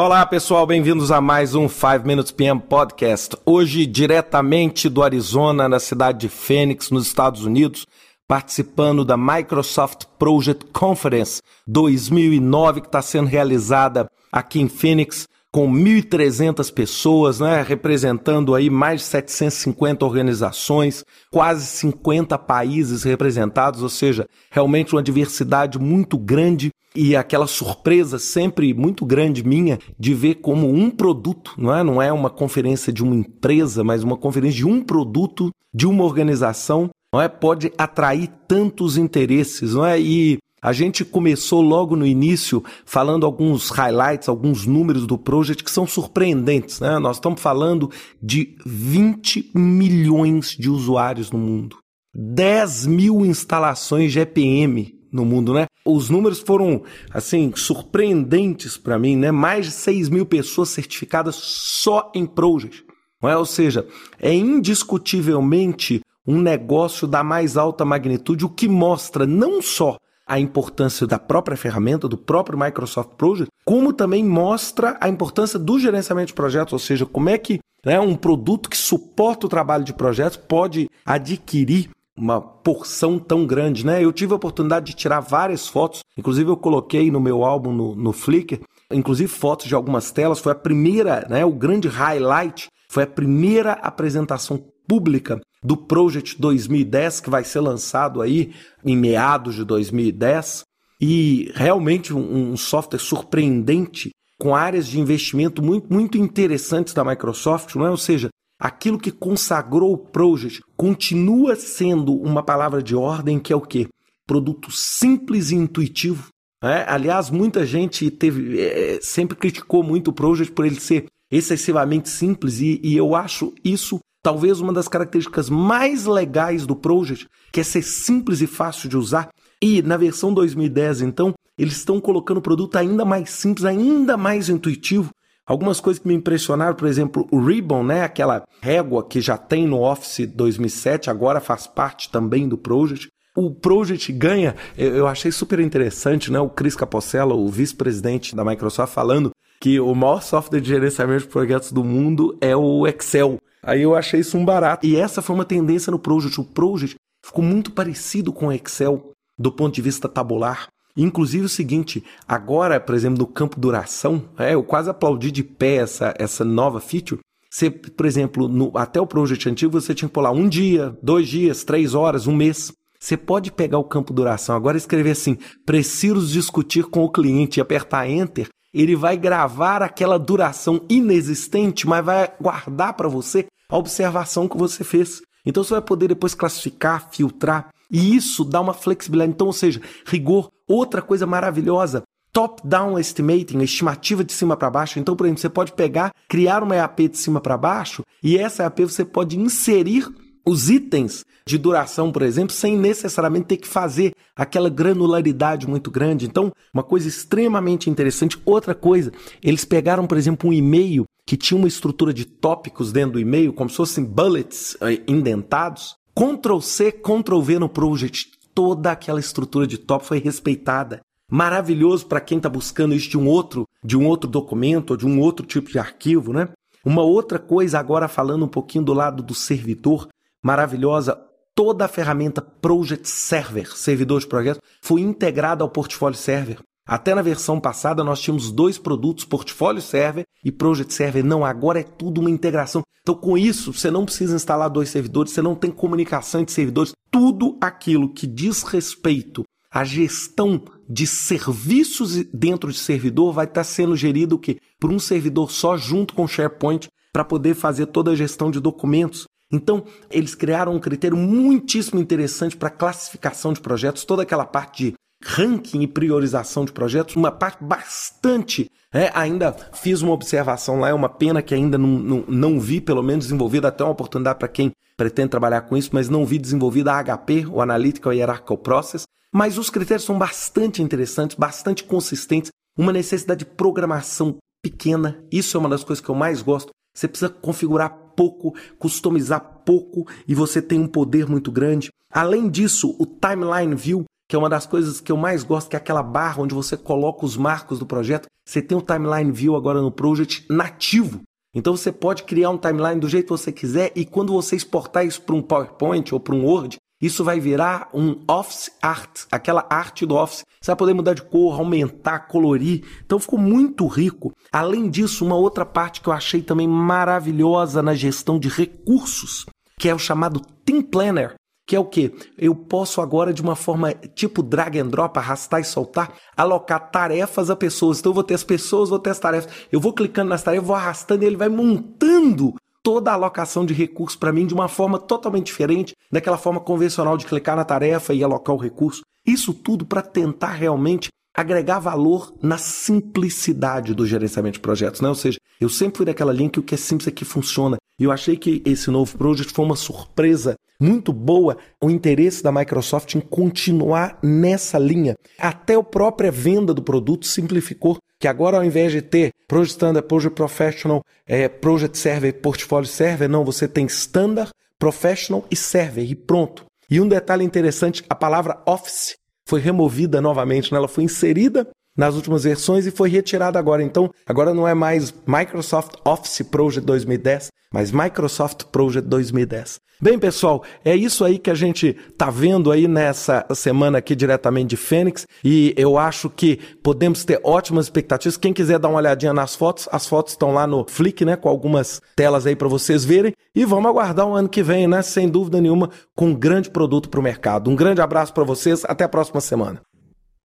Olá, pessoal, bem-vindos a mais um 5 Minutes PM Podcast. Hoje, diretamente do Arizona, na cidade de Phoenix, nos Estados Unidos, participando da Microsoft Project Conference 2009, que está sendo realizada aqui em Phoenix com 1.300 pessoas, né, representando aí mais de 750 organizações, quase 50 países representados, ou seja, realmente uma diversidade muito grande e aquela surpresa sempre muito grande minha de ver como um produto, não é, não é uma conferência de uma empresa, mas uma conferência de um produto de uma organização, não é, pode atrair tantos interesses, não é? E a gente começou logo no início falando alguns highlights, alguns números do project que são surpreendentes. Né? Nós estamos falando de 20 milhões de usuários no mundo, 10 mil instalações GPM no mundo, né? Os números foram, assim, surpreendentes para mim, né? Mais de 6 mil pessoas certificadas só em project. Não é? Ou seja, é indiscutivelmente um negócio da mais alta magnitude, o que mostra não só a importância da própria ferramenta, do próprio Microsoft Project, como também mostra a importância do gerenciamento de projetos, ou seja, como é que né, um produto que suporta o trabalho de projetos pode adquirir uma porção tão grande, né? Eu tive a oportunidade de tirar várias fotos, inclusive eu coloquei no meu álbum no, no Flickr, inclusive fotos de algumas telas. Foi a primeira, né? O grande highlight foi a primeira apresentação pública do Project 2010, que vai ser lançado aí em meados de 2010, e realmente um, um software surpreendente, com áreas de investimento muito, muito interessantes da Microsoft, não é? Ou seja, aquilo que consagrou o Project continua sendo uma palavra de ordem que é o quê? Produto simples e intuitivo. É? Aliás, muita gente teve é, sempre criticou muito o Project por ele ser excessivamente simples e, e eu acho isso talvez uma das características mais legais do Project, que é ser simples e fácil de usar. E na versão 2010, então, eles estão colocando o produto ainda mais simples, ainda mais intuitivo. Algumas coisas que me impressionaram, por exemplo, o Ribbon, né, aquela régua que já tem no Office 2007, agora faz parte também do Project. O Project ganha, eu achei super interessante, né, o Chris Capocella, o vice-presidente da Microsoft, falando que o maior software de gerenciamento de projetos do mundo é o Excel. Aí eu achei isso um barato. E essa foi uma tendência no Project. O Project ficou muito parecido com o Excel do ponto de vista tabular. Inclusive o seguinte, agora, por exemplo, no campo duração, é, eu quase aplaudi de pé essa, essa nova feature. Você, por exemplo, no, até o Project antigo, você tinha que pular um dia, dois dias, três horas, um mês. Você pode pegar o campo duração, agora escrever assim, preciso discutir com o cliente e apertar Enter, ele vai gravar aquela duração inexistente, mas vai guardar para você a observação que você fez. Então você vai poder depois classificar, filtrar, e isso dá uma flexibilidade. Então, ou seja, rigor, outra coisa maravilhosa, top-down estimating, estimativa de cima para baixo. Então, por exemplo, você pode pegar, criar uma EAP de cima para baixo, e essa EAP você pode inserir os itens de duração, por exemplo, sem necessariamente ter que fazer aquela granularidade muito grande. Então, uma coisa extremamente interessante. Outra coisa, eles pegaram, por exemplo, um e-mail que tinha uma estrutura de tópicos dentro do e-mail, como se fossem bullets eh, indentados. Ctrl C, Ctrl V no project, toda aquela estrutura de tópico foi respeitada. Maravilhoso para quem está buscando isso de um outro, de um outro documento ou de um outro tipo de arquivo, né? Uma outra coisa agora falando um pouquinho do lado do servidor, maravilhosa, toda a ferramenta Project Server, servidor de projetos, foi integrada ao Portfólio Server. Até na versão passada nós tínhamos dois produtos, Portfólio Server e Project Server. Não, agora é tudo uma integração. Então, com isso, você não precisa instalar dois servidores, você não tem comunicação entre servidores. Tudo aquilo que diz respeito à gestão de serviços dentro de servidor vai estar sendo gerido o quê? por um servidor só junto com o SharePoint para poder fazer toda a gestão de documentos. Então, eles criaram um critério muitíssimo interessante para classificação de projetos, toda aquela parte de ranking e priorização de projetos, uma parte bastante. É, ainda fiz uma observação lá, é uma pena que ainda não, não, não vi, pelo menos, desenvolvida, até uma oportunidade para quem pretende trabalhar com isso, mas não vi desenvolvida a HP, o Analytical Hierarchical Process. Mas os critérios são bastante interessantes, bastante consistentes, uma necessidade de programação pequena, isso é uma das coisas que eu mais gosto. Você precisa configurar pouco, customizar pouco e você tem um poder muito grande. Além disso, o Timeline View que é uma das coisas que eu mais gosto, que é aquela barra onde você coloca os marcos do projeto. Você tem o timeline view agora no project nativo. Então você pode criar um timeline do jeito que você quiser e quando você exportar isso para um PowerPoint ou para um Word, isso vai virar um Office Art, aquela arte do Office. Você vai poder mudar de cor, aumentar, colorir. Então ficou muito rico. Além disso, uma outra parte que eu achei também maravilhosa na gestão de recursos, que é o chamado Team Planner. Que é o que? Eu posso agora, de uma forma tipo drag and drop, arrastar e soltar, alocar tarefas a pessoas. Então eu vou ter as pessoas, vou ter as tarefas. Eu vou clicando nas tarefas, vou arrastando e ele vai montando toda a alocação de recursos para mim de uma forma totalmente diferente daquela forma convencional de clicar na tarefa e alocar o recurso. Isso tudo para tentar realmente agregar valor na simplicidade do gerenciamento de projetos, né? Ou seja, eu sempre fui daquela linha que o que é simples é que funciona. E eu achei que esse novo project foi uma surpresa muito boa o interesse da Microsoft em continuar nessa linha. Até a própria venda do produto simplificou que agora ao invés de ter Project Standard, Project Professional, é, Project Server, Portfolio Server, não, você tem Standard, Professional e Server e pronto. E um detalhe interessante, a palavra Office foi removida novamente, né? ela foi inserida nas últimas versões e foi retirada agora. Então, agora não é mais Microsoft Office Project 2010, mas Microsoft Project 2010. Bem, pessoal, é isso aí que a gente tá vendo aí nessa semana aqui diretamente de Fênix e eu acho que podemos ter ótimas expectativas. Quem quiser dar uma olhadinha nas fotos, as fotos estão lá no Flick, né, com algumas telas aí para vocês verem e vamos aguardar o um ano que vem, né, sem dúvida nenhuma, com um grande produto para o mercado. Um grande abraço para vocês, até a próxima semana.